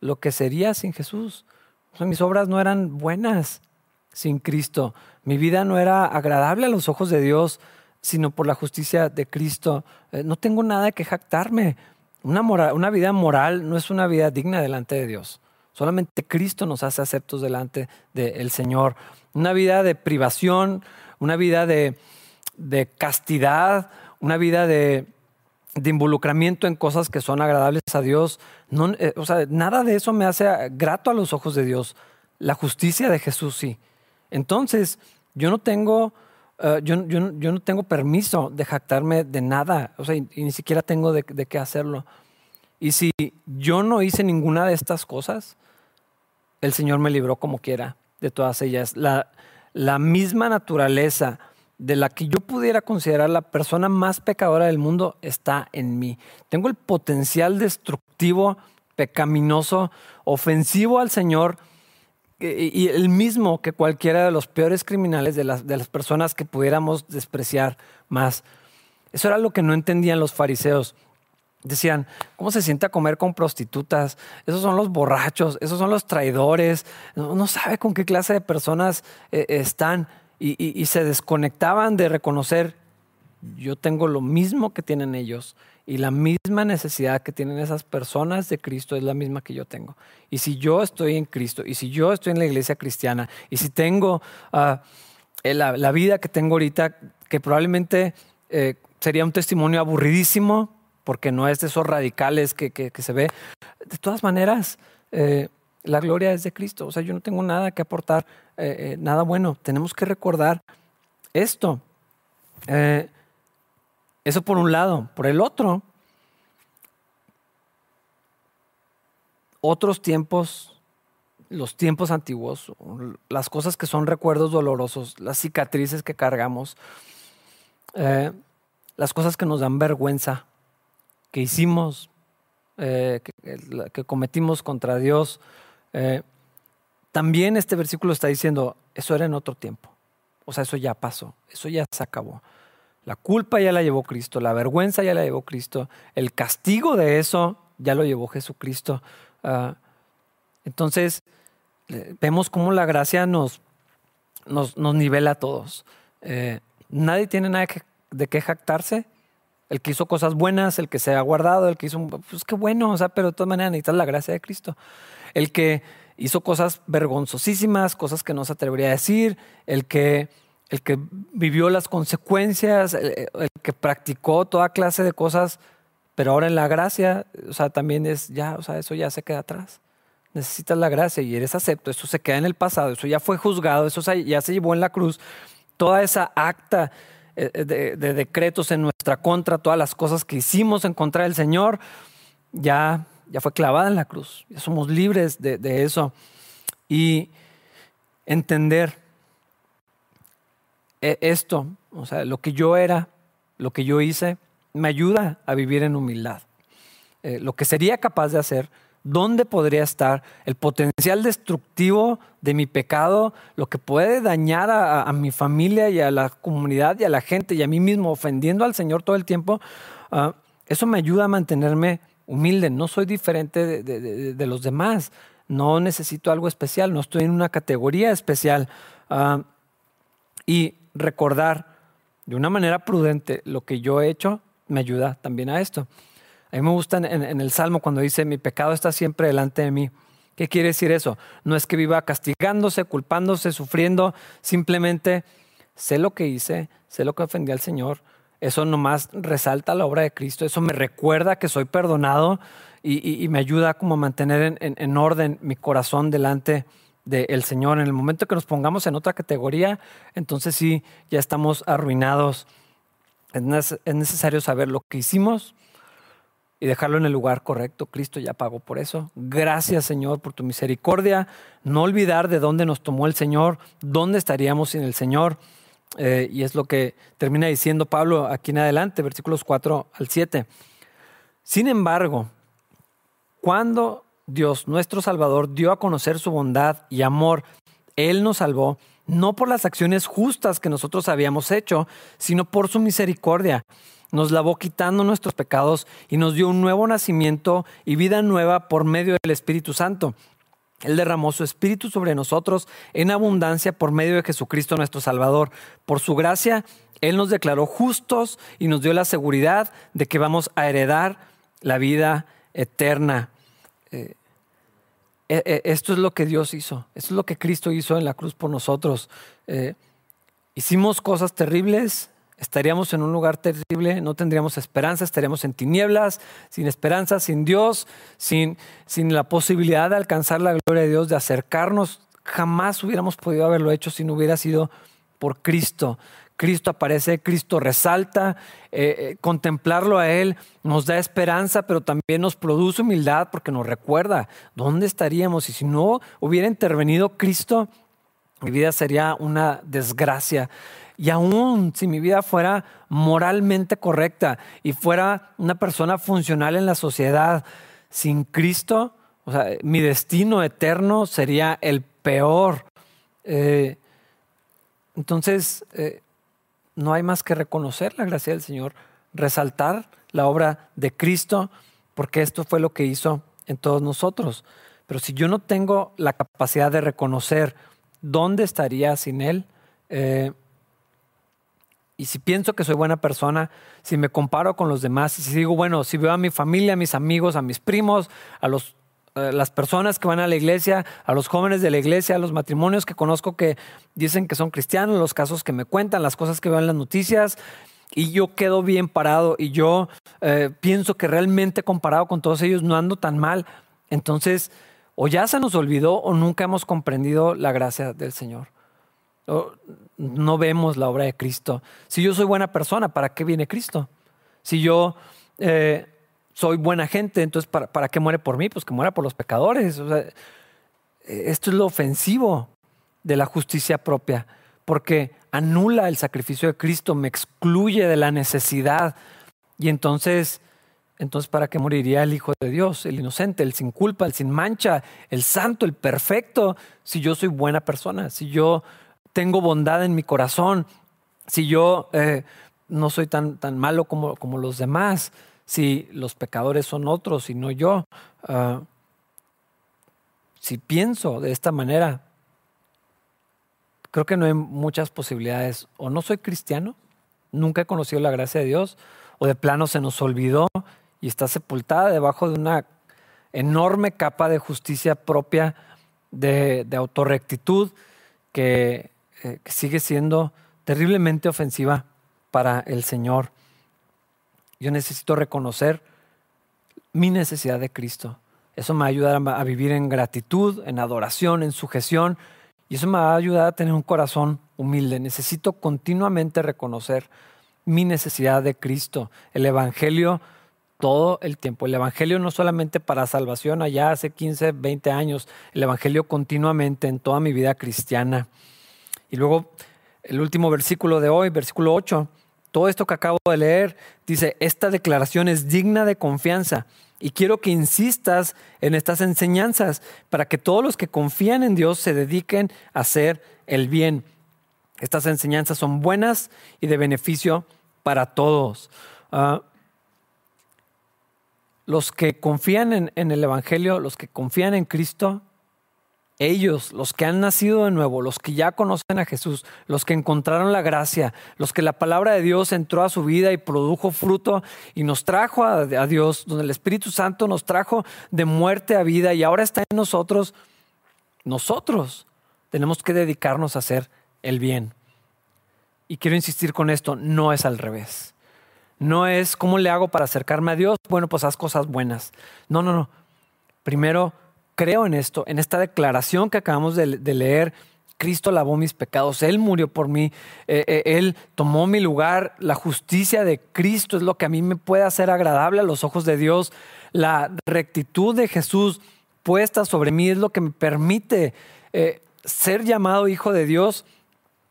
lo que sería sin Jesús. mis obras no eran buenas sin Cristo. Mi vida no era agradable a los ojos de Dios sino por la justicia de Cristo. Eh, no tengo nada que jactarme. Una, una vida moral no es una vida digna delante de Dios. Solamente Cristo nos hace aceptos delante del Señor. Una vida de privación, una vida de, castidad, una vida de, involucramiento en cosas que son agradables a Dios. No, eh, o sea, nada de eso me hace grato a los ojos de Dios. La justicia de Jesús sí. Entonces, yo no tengo eh, yo, no tengo permiso de jactarme de nada, o sea, y, ni siquiera tengo de, qué hacerlo. Y si yo no hice ninguna de estas cosas, el Señor me libró como quiera de todas ellas. La, la misma naturaleza de la que yo pudiera considerar la persona más pecadora del mundo está en mí. Tengo el potencial destructivo, pecaminoso, ofensivo al Señor y el mismo que cualquiera de los peores criminales, de las, personas que pudiéramos despreciar más. Eso era lo que no entendían los fariseos. Decían, ¿cómo se siente a comer con prostitutas? Esos son los borrachos, esos son los traidores. No, sabe con qué clase de personas eh, están. Y, se desconectaban de reconocer, yo tengo lo mismo que tienen ellos y la misma necesidad que tienen esas personas de Cristo es la misma que yo tengo. Y si yo estoy en Cristo, y si yo estoy en la iglesia cristiana, y si tengo ah, la, vida que tengo ahorita, que probablemente eh, sería un testimonio aburridísimo, porque no es de esos radicales que, se ve, de todas maneras, eh, la gloria es de Cristo. O sea, yo no tengo nada que aportar, eh, nada bueno. Tenemos que recordar esto. Eso por un lado. Por el otro, otros tiempos, los tiempos antiguos, las cosas que son recuerdos dolorosos, las cicatrices que cargamos, eh, las cosas que nos dan vergüenza, que hicimos, eh, que, cometimos contra Dios. Eh, también este versículo está diciendo, eso era en otro tiempo. O sea, eso ya pasó, eso ya se acabó. La culpa ya la llevó Cristo, la vergüenza ya la llevó Cristo, el castigo de eso ya lo llevó Jesucristo. Ah, entonces, eh, vemos cómo la gracia nos, nos, nivela a todos. Eh, nadie tiene nada de qué jactarse. El que hizo cosas buenas, el que se ha guardado, el que hizo, pues qué bueno, o sea, pero de todas maneras necesitas la gracia de Cristo. El que hizo cosas vergonzosísimas, cosas que no se atrevería a decir, el que el que vivió las consecuencias, el, que practicó toda clase de cosas, pero ahora en la gracia, o sea, también es ya, o sea, eso ya se queda atrás. Necesitas la gracia y eres acepto, eso se queda en el pasado, eso ya fue juzgado, eso ya se llevó en la cruz. Toda esa acta eh, eh, de, decretos en nuestra contra, todas las cosas que hicimos en contra del Señor, ya, ya fue clavada en la cruz. Ya somos libres de, de eso. Y entender e, esto, o sea, lo que yo era, lo que yo hice, me ayuda a vivir en humildad. Eh, lo que sería capaz de hacer, dónde podría estar, el potencial destructivo de mi pecado, lo que puede dañar a, mi familia y a la comunidad y a la gente y a mí mismo, ofendiendo al Señor todo el tiempo, ah, eso me ayuda a mantenerme humilde. No soy diferente de, los demás. No necesito algo especial, no estoy en una categoría especial. Ah, Y recordar de una manera prudente lo que yo he hecho me ayuda también a esto. A mí me gusta en, el Salmo cuando dice, mi pecado está siempre delante de mí. ¿Qué quiere decir eso? No es que viva castigándose, culpándose, sufriendo, simplemente sé lo que hice, sé lo que ofendí al Señor. Eso nomás resalta la obra de Cristo, eso me recuerda que soy perdonado y, me ayuda como a mantener en, orden mi corazón delante del Señor. En el momento que nos pongamos en otra categoría, entonces sí, ya estamos arruinados. Es necesario saber lo que hicimos y dejarlo en el lugar correcto. Cristo ya pagó por eso. Gracias Señor por tu misericordia. No olvidar de dónde nos tomó el Señor, dónde estaríamos sin el Señor. Eh, y es lo que termina diciendo Pablo aquí en adelante, versículos 4 al 7. Sin embargo, cuando Dios, nuestro Salvador, dio a conocer su bondad y amor, Él nos salvó, no por las acciones justas que nosotros habíamos hecho, sino por su misericordia. Nos lavó quitando nuestros pecados y nos dio un nuevo nacimiento y vida nueva por medio del Espíritu Santo. Él derramó su Espíritu sobre nosotros en abundancia por medio de Jesucristo nuestro Salvador. Por su gracia, Él nos declaró justos y nos dio la seguridad de que vamos a heredar la vida eterna. Eh, esto es lo que Dios hizo, esto es lo que Cristo hizo en la cruz por nosotros. hicimos cosas terribles, estaríamos en un lugar terrible, no tendríamos esperanza, estaríamos en tinieblas, sin esperanza, sin Dios, sin, sin la posibilidad de alcanzar la gloria de Dios, de acercarnos. Jamás hubiéramos podido haberlo hecho si no hubiera sido por Cristo. Cristo aparece, Cristo resalta, eh, eh, contemplarlo a Él nos da esperanza, pero también nos produce humildad porque nos recuerda dónde estaríamos y si no hubiera intervenido Cristo, mi vida sería una desgracia. Y aún si mi vida fuera moralmente correcta y fuera una persona funcional en la sociedad, sin Cristo, o sea, mi destino eterno sería el peor. Eh, entonces, no hay más que reconocer la gracia del Señor, resaltar la obra de Cristo, porque esto fue lo que hizo en todos nosotros. Pero si yo no tengo la capacidad de reconocer dónde estaría sin Él, eh, y si pienso que soy buena persona, si me comparo con los demás, si digo, bueno, si veo a mi familia, a mis amigos, a mis primos, a los, las personas que van a la iglesia, a los jóvenes de la iglesia, a los matrimonios que conozco que dicen que son cristianos, los casos que me cuentan, las cosas que veo en las noticias, y yo quedo bien parado y yo eh, pienso que realmente comparado con todos ellos no ando tan mal, entonces o ya se nos olvidó o nunca hemos comprendido la gracia del Señor no vemos la obra de Cristo. Si yo soy buena persona, ¿para qué viene Cristo? Si yo eh, soy buena gente, entonces ¿para, qué muere por mí? Pues que muera por los pecadores. esto es lo ofensivo de la justicia propia, porque anula el sacrificio de Cristo, me excluye de la necesidad. Y entonces, entonces ¿para qué moriría el Hijo de Dios, el inocente, el sin culpa, el sin mancha, el santo, el perfecto, si yo soy buena persona, si yo tengo bondad en mi corazón, si yo eh, no soy tan, tan malo como, como, los demás, si los pecadores son otros y no yo, ah, si pienso de esta manera, creo que no hay muchas posibilidades. O no soy cristiano, nunca he conocido la gracia de Dios, o de plano se nos olvidó y está sepultada debajo de una enorme capa de justicia propia, de, autorrectitud, eh, que sigue siendo terriblemente ofensiva para el Señor. Yo necesito reconocer mi necesidad de Cristo. Eso me va a ayudar a vivir en gratitud, en adoración, en sujeción. Y eso me va a ayudar a tener un corazón humilde. Necesito continuamente reconocer mi necesidad de Cristo. El Evangelio todo el tiempo. El Evangelio no solamente para salvación allá hace 15, 20 años. El Evangelio continuamente en toda mi vida cristiana. Y luego el último versículo de hoy, versículo 8, todo esto que acabo de leer, dice, esta declaración es digna de confianza. Y quiero que insistas en estas enseñanzas para que todos los que confían en Dios se dediquen a hacer el bien. Estas enseñanzas son buenas y de beneficio para todos. Ah, los que confían en, en el Evangelio, los que confían en Cristo, ellos, los que han nacido de nuevo, los que ya conocen a Jesús, los que encontraron la gracia, los que la palabra de Dios entró a su vida y produjo fruto y nos trajo a, Dios, donde el Espíritu Santo nos trajo de muerte a vida y ahora está en nosotros, nosotros tenemos que dedicarnos a hacer el bien. Y quiero insistir con esto, no es al revés. No es cómo le hago para acercarme a Dios, bueno, pues haz cosas buenas. No, no, no. Primero, creo en esto, en esta declaración que acabamos de, leer. Cristo lavó mis pecados, Él murió por mí, eh, eh, Él tomó mi lugar, la justicia de Cristo es lo que a mí me puede hacer agradable a los ojos de Dios, la rectitud de Jesús puesta sobre mí es lo que me permite eh, ser llamado hijo de Dios.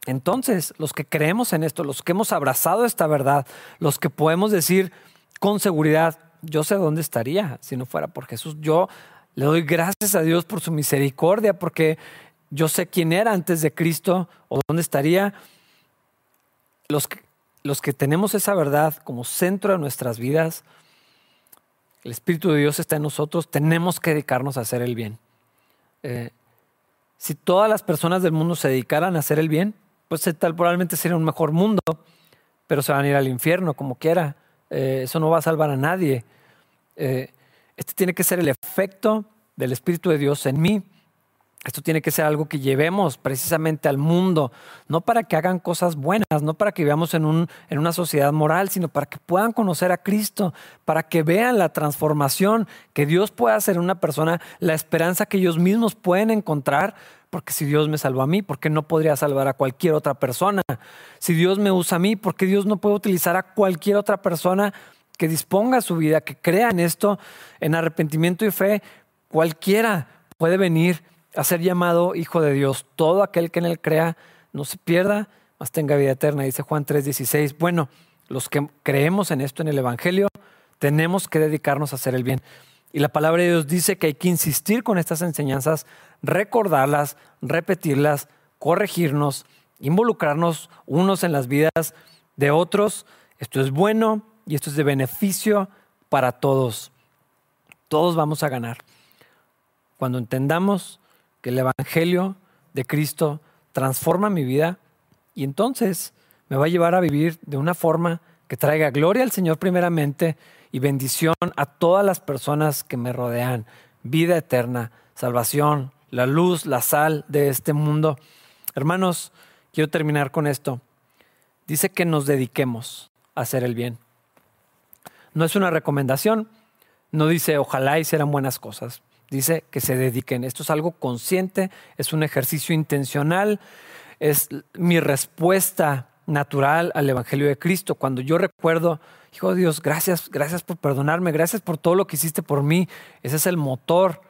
Entonces, los que creemos en esto, los que hemos abrazado esta verdad, los que podemos decir con seguridad, yo sé dónde estaría si no fuera por Jesús. Yo le doy gracias a Dios por su misericordia, porque yo sé quién era antes de Cristo o dónde estaría. Los que, los que tenemos esa verdad como centro de nuestras vidas, el Espíritu de Dios está en nosotros, tenemos que dedicarnos a hacer el bien. Eh, si todas las personas del mundo se dedicaran a hacer el bien, pues tal probablemente sería un mejor mundo, pero se van a ir al infierno como quiera. Eh, eso no va a salvar a nadie. Eh, este tiene que ser el efecto del Espíritu de Dios en mí. Esto tiene que ser algo que llevemos precisamente al mundo, no para que hagan cosas buenas, no para que vivamos en, un, en una sociedad moral, sino para que puedan conocer a Cristo, para que vean la transformación que Dios puede hacer en una persona, la esperanza que ellos mismos pueden encontrar, porque si Dios me salvó a mí, ¿por qué no podría salvar a cualquier otra persona? Si Dios me usa a mí, ¿por qué Dios no puede utilizar a cualquier otra persona que disponga su vida, que crea en esto, en arrepentimiento y fe, cualquiera puede venir a ser llamado hijo de Dios. Todo aquel que en él crea no se pierda, mas tenga vida eterna, dice Juan 3:16. Bueno, los que creemos en esto en el Evangelio, tenemos que dedicarnos a hacer el bien. Y la palabra de Dios dice que hay que insistir con estas enseñanzas, recordarlas, repetirlas, corregirnos, involucrarnos unos en las vidas de otros. Esto es bueno, y esto es de beneficio para todos. Todos vamos a ganar. Cuando entendamos que el Evangelio de Cristo transforma mi vida y entonces me va a llevar a vivir de una forma que traiga gloria al Señor primeramente y bendición a todas las personas que me rodean. Vida eterna, salvación, la luz, la sal de este mundo. Hermanos, quiero terminar con esto. Dice que nos dediquemos a hacer el bien. No es una recomendación, no dice ojalá hicieran buenas cosas, dice que se dediquen. Esto es algo consciente, es un ejercicio intencional, es mi respuesta natural al Evangelio de Cristo. Cuando yo recuerdo, hijo de Dios, gracias, gracias por perdonarme, gracias por todo lo que hiciste por mí. Ese es el motor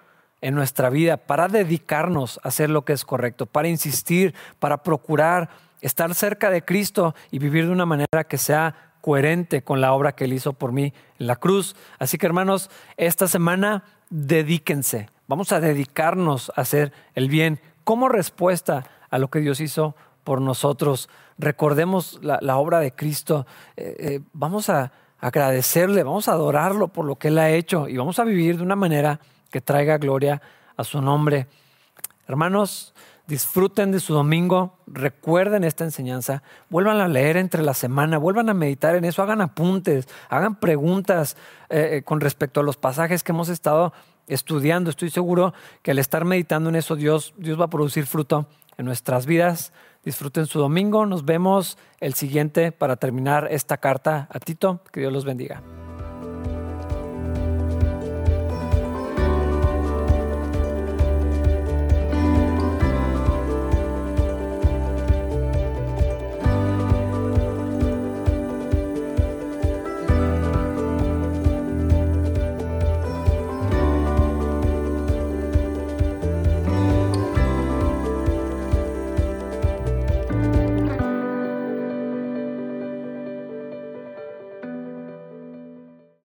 en nuestra vida para dedicarnos a hacer lo que es correcto, para insistir, para procurar estar cerca de Cristo y vivir de una manera que sea coherente con la obra que Él hizo por mí en la cruz. Así que hermanos, esta semana dedíquense. Vamos a dedicarnos a hacer el bien como respuesta a lo que Dios hizo por nosotros. Recordemos la, obra de Cristo. Eh, eh, vamos a agradecerle, vamos a adorarlo por lo que Él ha hecho y vamos a vivir de una manera que traiga gloria a su nombre. Hermanos, disfruten de su domingo, recuerden esta enseñanza, vuelvan a leer entre la semana, vuelvan a meditar en eso, hagan apuntes, hagan preguntas eh, eh, con respecto a los pasajes que hemos estado estudiando. Estoy seguro que al estar meditando en eso, Dios, Dios va a producir fruto en nuestras vidas. Disfruten su domingo. Nos vemos el siguiente para terminar esta carta a Tito. Que Dios los bendiga.